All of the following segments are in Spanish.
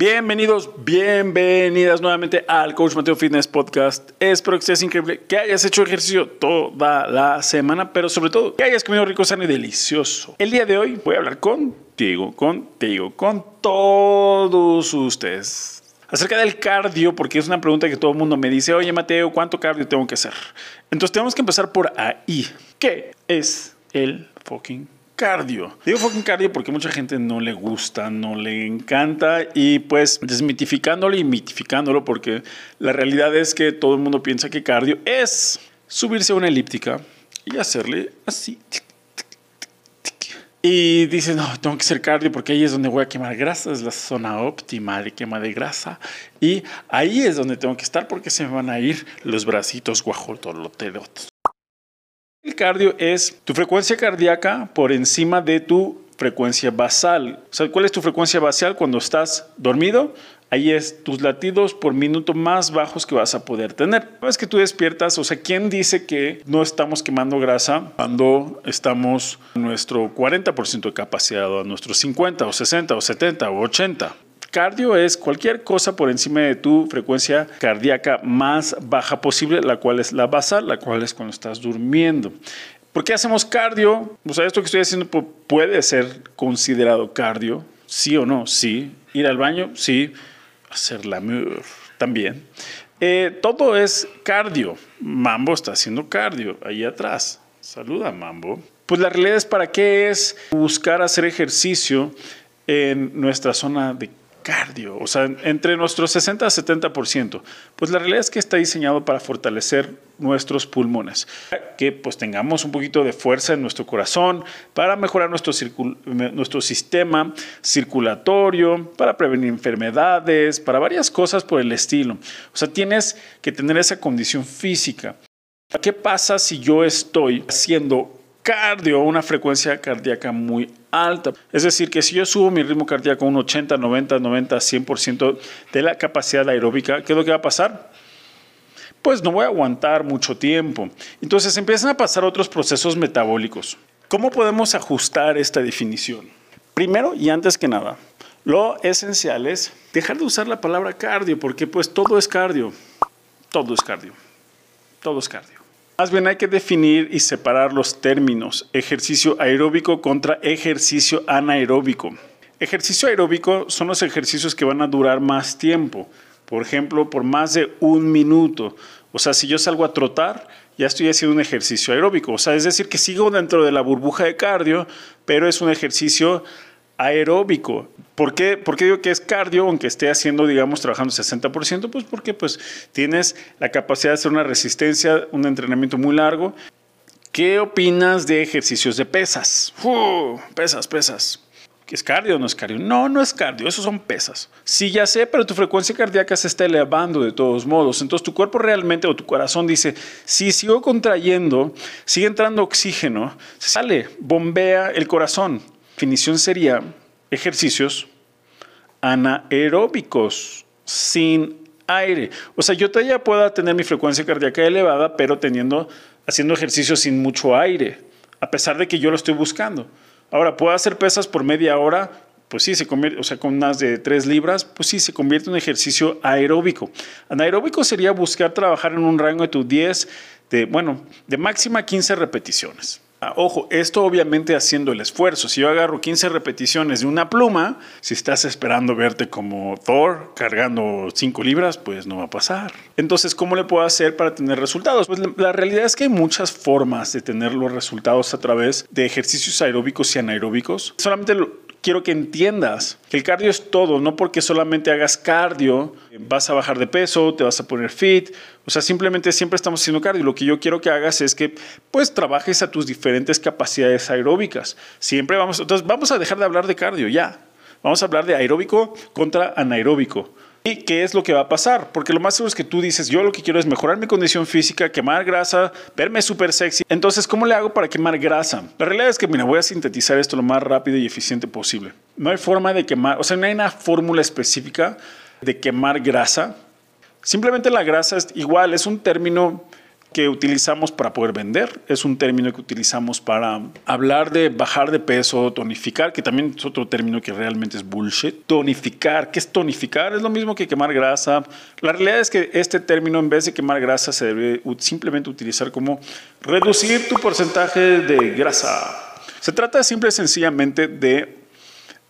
Bienvenidos, bienvenidas nuevamente al Coach Mateo Fitness Podcast. Espero que estés increíble, que hayas hecho ejercicio toda la semana, pero sobre todo que hayas comido rico, sano y delicioso. El día de hoy voy a hablar contigo, contigo, con todos ustedes acerca del cardio, porque es una pregunta que todo el mundo me dice, oye Mateo, ¿cuánto cardio tengo que hacer? Entonces tenemos que empezar por ahí. ¿Qué es el fucking cardio. Digo fucking cardio porque mucha gente no le gusta, no le encanta y pues desmitificándolo y mitificándolo porque la realidad es que todo el mundo piensa que cardio es subirse a una elíptica y hacerle así. Y dicen, no, tengo que hacer cardio porque ahí es donde voy a quemar grasa, es la zona óptima de quema de grasa. Y ahí es donde tengo que estar porque se me van a ir los bracitos guajolotoloteros. El cardio es tu frecuencia cardíaca por encima de tu frecuencia basal. O sea, ¿cuál es tu frecuencia basal cuando estás dormido? Ahí es tus latidos por minuto más bajos que vas a poder tener. Una vez que tú despiertas, o sea, ¿quién dice que no estamos quemando grasa cuando estamos en nuestro 40% de capacidad, a nuestro 50 o 60 o 70 o 80? Cardio es cualquier cosa por encima de tu frecuencia cardíaca más baja posible, la cual es la basal, la cual es cuando estás durmiendo. ¿Por qué hacemos cardio? O sea, esto que estoy haciendo puede ser considerado cardio, sí o no, sí. Ir al baño, sí. Hacer la también. Eh, todo es cardio. Mambo está haciendo cardio ahí atrás. Saluda, Mambo. Pues la realidad es para qué es buscar hacer ejercicio en nuestra zona de cardio, o sea, entre nuestro 60 a 70%, pues la realidad es que está diseñado para fortalecer nuestros pulmones, que pues tengamos un poquito de fuerza en nuestro corazón, para mejorar nuestro, nuestro sistema circulatorio, para prevenir enfermedades, para varias cosas por el estilo. O sea, tienes que tener esa condición física. ¿Qué pasa si yo estoy haciendo cardio, una frecuencia cardíaca muy alta. Es decir, que si yo subo mi ritmo cardíaco un 80, 90, 90, 100% de la capacidad aeróbica, ¿qué es lo que va a pasar? Pues no voy a aguantar mucho tiempo. Entonces empiezan a pasar otros procesos metabólicos. ¿Cómo podemos ajustar esta definición? Primero y antes que nada, lo esencial es dejar de usar la palabra cardio, porque pues todo es cardio. Todo es cardio. Todo es cardio. Más bien hay que definir y separar los términos ejercicio aeróbico contra ejercicio anaeróbico. Ejercicio aeróbico son los ejercicios que van a durar más tiempo, por ejemplo, por más de un minuto. O sea, si yo salgo a trotar, ya estoy haciendo un ejercicio aeróbico. O sea, es decir, que sigo dentro de la burbuja de cardio, pero es un ejercicio aeróbico. ¿Por qué, ¿Por qué digo que es cardio, aunque esté haciendo, digamos, trabajando 60%? Pues porque pues, tienes la capacidad de hacer una resistencia, un entrenamiento muy largo. ¿Qué opinas de ejercicios de pesas? pesas, pesas. ¿Es cardio o no es cardio? No, no es cardio, esos son pesas. Sí, ya sé, pero tu frecuencia cardíaca se está elevando de todos modos. Entonces tu cuerpo realmente o tu corazón dice, si sigo contrayendo, sigue entrando oxígeno, sale, bombea el corazón definición sería ejercicios anaeróbicos, sin aire. O sea, yo todavía puedo tener mi frecuencia cardíaca elevada, pero teniendo, haciendo ejercicios sin mucho aire, a pesar de que yo lo estoy buscando. Ahora, ¿puedo hacer pesas por media hora? Pues sí, se convierte, o sea, con unas de 3 libras, pues sí, se convierte en un ejercicio aeróbico. Anaeróbico sería buscar trabajar en un rango de tu 10, de, bueno, de máxima 15 repeticiones. Ah, ojo, esto obviamente haciendo el esfuerzo. Si yo agarro 15 repeticiones de una pluma, si estás esperando verte como Thor cargando 5 libras, pues no va a pasar. Entonces, ¿cómo le puedo hacer para tener resultados? Pues la realidad es que hay muchas formas de tener los resultados a través de ejercicios aeróbicos y anaeróbicos. Solamente quiero que entiendas que el cardio es todo, no porque solamente hagas cardio, vas a bajar de peso, te vas a poner fit, o sea, simplemente siempre estamos haciendo cardio. Lo que yo quiero que hagas es que pues trabajes a tus diferentes capacidades aeróbicas. Siempre vamos, entonces vamos a dejar de hablar de cardio ya. Vamos a hablar de aeróbico contra anaeróbico. ¿Y qué es lo que va a pasar? Porque lo más seguro es que tú dices, yo lo que quiero es mejorar mi condición física, quemar grasa, verme súper sexy. Entonces, ¿cómo le hago para quemar grasa? La realidad es que, mira, voy a sintetizar esto lo más rápido y eficiente posible. No hay forma de quemar, o sea, no hay una fórmula específica de quemar grasa. Simplemente la grasa es igual, es un término que utilizamos para poder vender, es un término que utilizamos para hablar de bajar de peso, tonificar, que también es otro término que realmente es bullshit. Tonificar, ¿qué es tonificar? Es lo mismo que quemar grasa. La realidad es que este término en vez de quemar grasa se debe simplemente utilizar como reducir tu porcentaje de grasa. Se trata simple y sencillamente de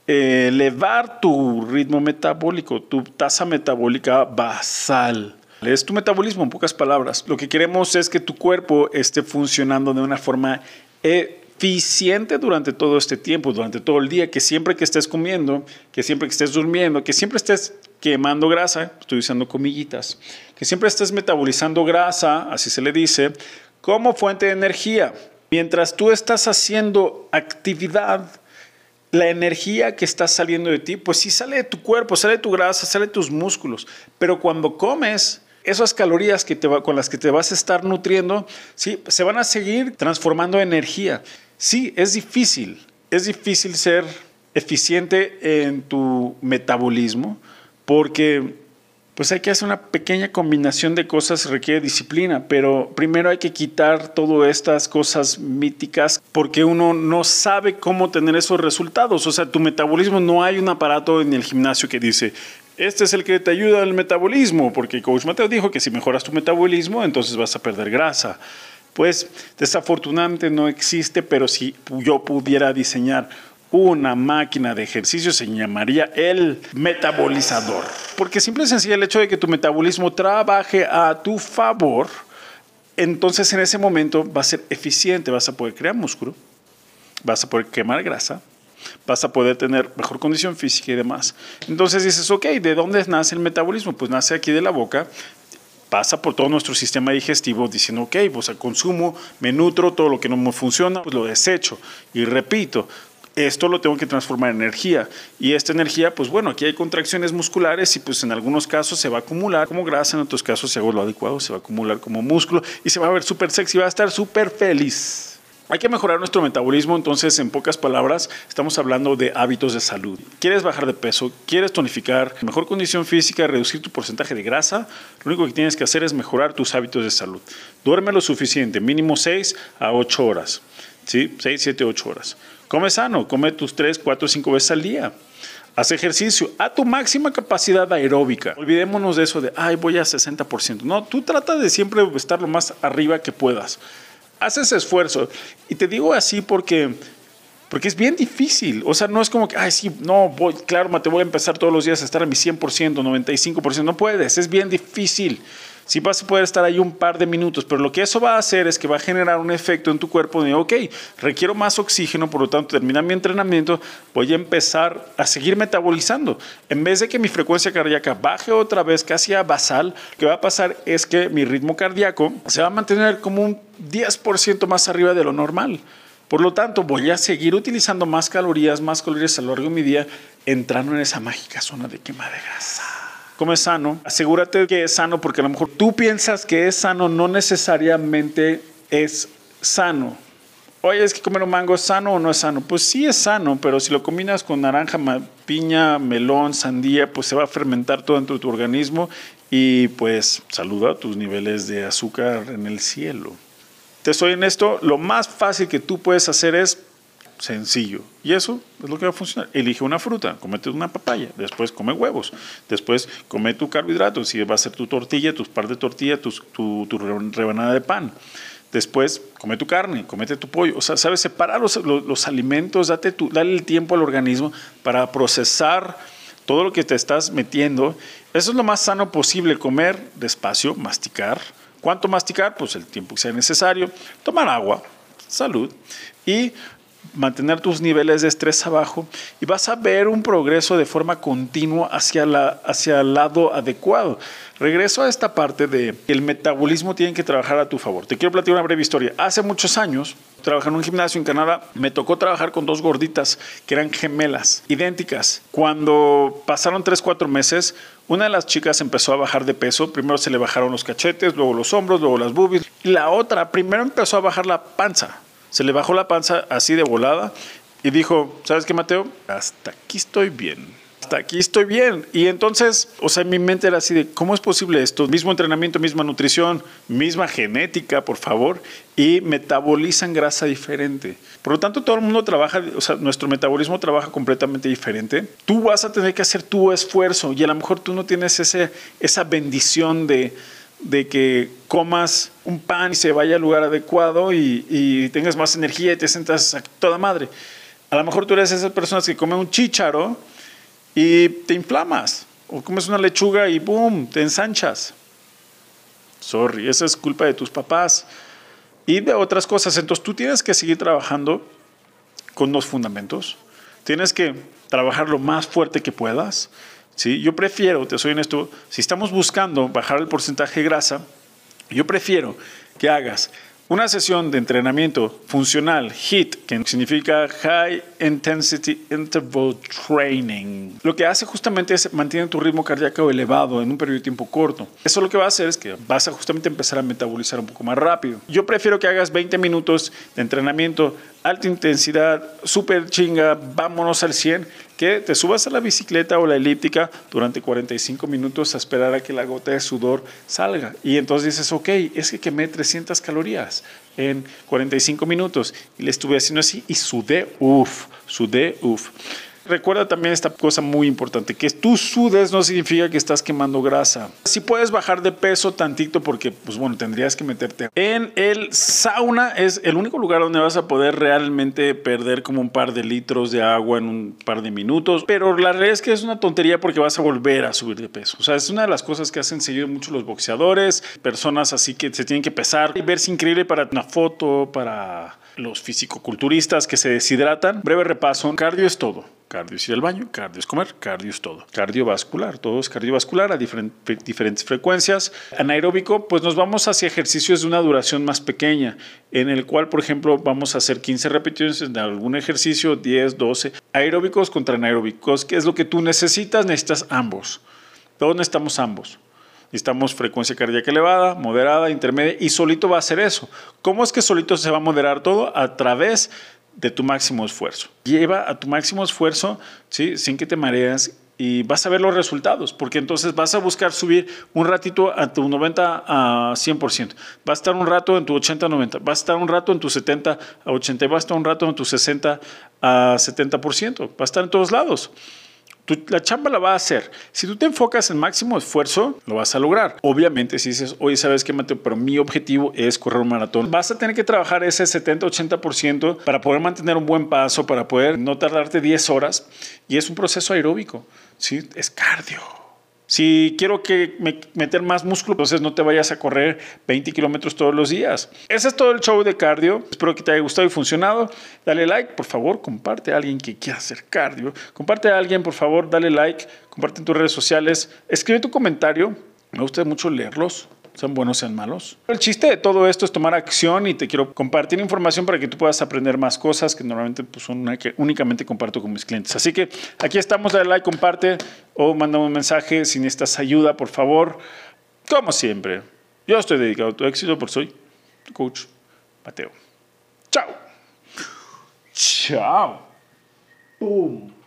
elevar tu ritmo metabólico, tu tasa metabólica basal. Es tu metabolismo, en pocas palabras. Lo que queremos es que tu cuerpo esté funcionando de una forma eficiente durante todo este tiempo, durante todo el día, que siempre que estés comiendo, que siempre que estés durmiendo, que siempre estés quemando grasa, estoy usando comillitas, que siempre estés metabolizando grasa, así se le dice, como fuente de energía. Mientras tú estás haciendo actividad, la energía que está saliendo de ti, pues sí sale de tu cuerpo, sale de tu grasa, sale de tus músculos. Pero cuando comes, esas calorías que te con las que te vas a estar nutriendo, sí, se van a seguir transformando en energía. Sí, es difícil, es difícil ser eficiente en tu metabolismo porque pues hay que hacer una pequeña combinación de cosas, requiere disciplina, pero primero hay que quitar todas estas cosas míticas porque uno no sabe cómo tener esos resultados. O sea, tu metabolismo no hay un aparato en el gimnasio que dice, este es el que te ayuda al metabolismo, porque Coach Mateo dijo que si mejoras tu metabolismo, entonces vas a perder grasa. Pues desafortunadamente no existe, pero si yo pudiera diseñar una máquina de ejercicio se llamaría el metabolizador. Porque simple y sencillo el hecho de que tu metabolismo trabaje a tu favor, entonces en ese momento va a ser eficiente, vas a poder crear músculo, vas a poder quemar grasa, vas a poder tener mejor condición física y demás. Entonces dices, ok, ¿de dónde nace el metabolismo? Pues nace aquí de la boca, pasa por todo nuestro sistema digestivo diciendo, ok, pues consumo, me nutro, todo lo que no me funciona, pues lo desecho. Y repito, esto lo tengo que transformar en energía. Y esta energía, pues bueno, aquí hay contracciones musculares y pues en algunos casos se va a acumular como grasa, en otros casos, si hago lo adecuado, se va a acumular como músculo y se va a ver súper sexy, va a estar súper feliz. Hay que mejorar nuestro metabolismo, entonces en pocas palabras estamos hablando de hábitos de salud. ¿Quieres bajar de peso? ¿Quieres tonificar? Mejor condición física, reducir tu porcentaje de grasa? Lo único que tienes que hacer es mejorar tus hábitos de salud. Duerme lo suficiente, mínimo 6 a 8 horas. ¿Sí? 6, 7, 8 horas. Come sano, come tus 3, 4, 5 veces al día. Haz ejercicio a tu máxima capacidad aeróbica. Olvidémonos de eso de, ay, voy a 60%. No, tú trata de siempre estar lo más arriba que puedas haces esfuerzo. Y te digo así porque, porque es bien difícil. O sea, no es como que, ay, sí, no, voy, claro, te voy a empezar todos los días a estar a mi 100%, 95%. No puedes, es bien difícil. Sí vas a poder estar ahí un par de minutos, pero lo que eso va a hacer es que va a generar un efecto en tu cuerpo de, ok, requiero más oxígeno, por lo tanto, termina mi entrenamiento, voy a empezar a seguir metabolizando. En vez de que mi frecuencia cardíaca baje otra vez casi a basal, lo que va a pasar es que mi ritmo cardíaco se va a mantener como un 10% más arriba de lo normal. Por lo tanto, voy a seguir utilizando más calorías, más calorías a lo largo de mi día, entrando en esa mágica zona de quema de grasa come sano, asegúrate que es sano porque a lo mejor tú piensas que es sano, no necesariamente es sano. Oye, es que comer un mango es sano o no es sano. Pues sí es sano, pero si lo combinas con naranja, piña, melón, sandía, pues se va a fermentar todo dentro de tu organismo y pues saluda tus niveles de azúcar en el cielo. Te soy en esto, lo más fácil que tú puedes hacer es sencillo. Y eso es lo que va a funcionar. Elige una fruta, comete una papaya, después come huevos, después come tu carbohidrato, si va a ser tu tortilla, tus par de tortilla, tu, tu, rebanada de pan. Después, come tu carne, comete tu pollo. O sea, sabes, separar los, los, alimentos, date dale el tiempo al organismo para procesar todo lo que te estás metiendo. Eso es lo más sano posible, comer despacio, masticar. ¿Cuánto masticar? Pues el tiempo que sea necesario. Tomar agua, salud. Y mantener tus niveles de estrés abajo y vas a ver un progreso de forma continua hacia, la, hacia el lado adecuado. Regreso a esta parte de que el metabolismo tiene que trabajar a tu favor. Te quiero platicar una breve historia. Hace muchos años, trabajando en un gimnasio en Canadá, me tocó trabajar con dos gorditas que eran gemelas, idénticas. Cuando pasaron 3, 4 meses, una de las chicas empezó a bajar de peso. Primero se le bajaron los cachetes, luego los hombros, luego las boobies. Y la otra primero empezó a bajar la panza se le bajó la panza así de volada y dijo, ¿sabes qué, Mateo? Hasta aquí estoy bien. hasta aquí estoy bien. Y entonces, o sea, mi mente era así de, ¿cómo es posible esto? Mismo entrenamiento, misma nutrición, misma genética, por favor, y metabolizan grasa diferente. Por lo tanto, todo el mundo trabaja, o sea, nuestro metabolismo trabaja completamente diferente. Tú vas a tener que hacer tu esfuerzo y a lo mejor tú no tienes ese, esa bendición de de que comas un pan y se vaya al lugar adecuado y, y, tengas más energía y te sientas toda madre. A lo mejor tú eres esas personas que comen un chícharo y te inflamas. O comes una lechuga y ¡boom! te ensanchas. Sorry, esa es culpa de tus papás y de otras cosas. Entonces tú tienes que seguir trabajando con los fundamentos. Tienes que trabajar lo más fuerte que puedas. ¿Sí? Yo prefiero, te soy honesto, si estamos buscando bajar el porcentaje de grasa, yo prefiero que hagas una sesión de entrenamiento funcional, HIT, que significa High Intensity Interval Training, lo que hace justamente es mantener tu ritmo cardíaco elevado en un periodo de tiempo corto. Eso lo que va a hacer es que vas a justamente empezar a metabolizar un poco más rápido. Yo prefiero que hagas 20 minutos de entrenamiento alta intensidad, súper chinga, vámonos al 100, que te subas a la bicicleta o la elíptica durante 45 minutos a esperar a que la gota de sudor salga. Y entonces dices, ok, es que quemé 300 calorías en 45 minutos. Y le estuve haciendo así y sudé, uff, sudé, uff. Recuerda también esta cosa muy importante, que tú sudes no significa que estás quemando grasa. Si puedes bajar de peso tantito porque, pues bueno, tendrías que meterte en el sauna. Es el único lugar donde vas a poder realmente perder como un par de litros de agua en un par de minutos. Pero la realidad es que es una tontería porque vas a volver a subir de peso. O sea, es una de las cosas que hacen seguir mucho los boxeadores, personas así que se tienen que pesar y verse increíble para una foto, para los fisicoculturistas que se deshidratan. Breve repaso, cardio es todo. Cardio es ir al baño, cardio es comer, cardio es todo. Cardiovascular, todo es cardiovascular a diferentes frecuencias. Anaeróbico, pues nos vamos hacia ejercicios de una duración más pequeña, en el cual, por ejemplo, vamos a hacer 15 repeticiones de algún ejercicio, 10, 12. Aeróbicos contra anaeróbicos, ¿qué es lo que tú necesitas? Necesitas ambos. Todos necesitamos ambos. Necesitamos frecuencia cardíaca elevada, moderada, intermedia y solito va a hacer eso. ¿Cómo es que solito se va a moderar todo? A través de tu máximo esfuerzo. Lleva a tu máximo esfuerzo ¿sí? sin que te mareas y vas a ver los resultados, porque entonces vas a buscar subir un ratito a tu 90 a 100%, va a estar un rato en tu 80 a 90, va a estar un rato en tu 70 a 80, va a estar un rato en tu 60 a 70%, va a estar en todos lados la chamba la va a hacer. Si tú te enfocas en máximo esfuerzo, lo vas a lograr. Obviamente, si dices, oye, ¿sabes qué, Mateo? Pero mi objetivo es correr un maratón. Vas a tener que trabajar ese 70-80% para poder mantener un buen paso, para poder no tardarte 10 horas. Y es un proceso aeróbico, ¿sí? Es cardio. Si quiero que meter más músculo, entonces no te vayas a correr 20 kilómetros todos los días. Ese es todo el show de cardio. Espero que te haya gustado y funcionado. Dale like, por favor, comparte a alguien que quiera hacer cardio. Comparte a alguien, por favor, dale like, comparte en tus redes sociales. Escribe tu comentario. Me gusta mucho leerlos sean buenos, sean malos. El chiste de todo esto es tomar acción y te quiero compartir información para que tú puedas aprender más cosas que normalmente pues, son que únicamente comparto con mis clientes. Así que aquí estamos, dale like, comparte o mándame un mensaje si necesitas ayuda, por favor. Como siempre, yo estoy dedicado a tu éxito por soy tu coach Mateo. Chao. Chao. Boom.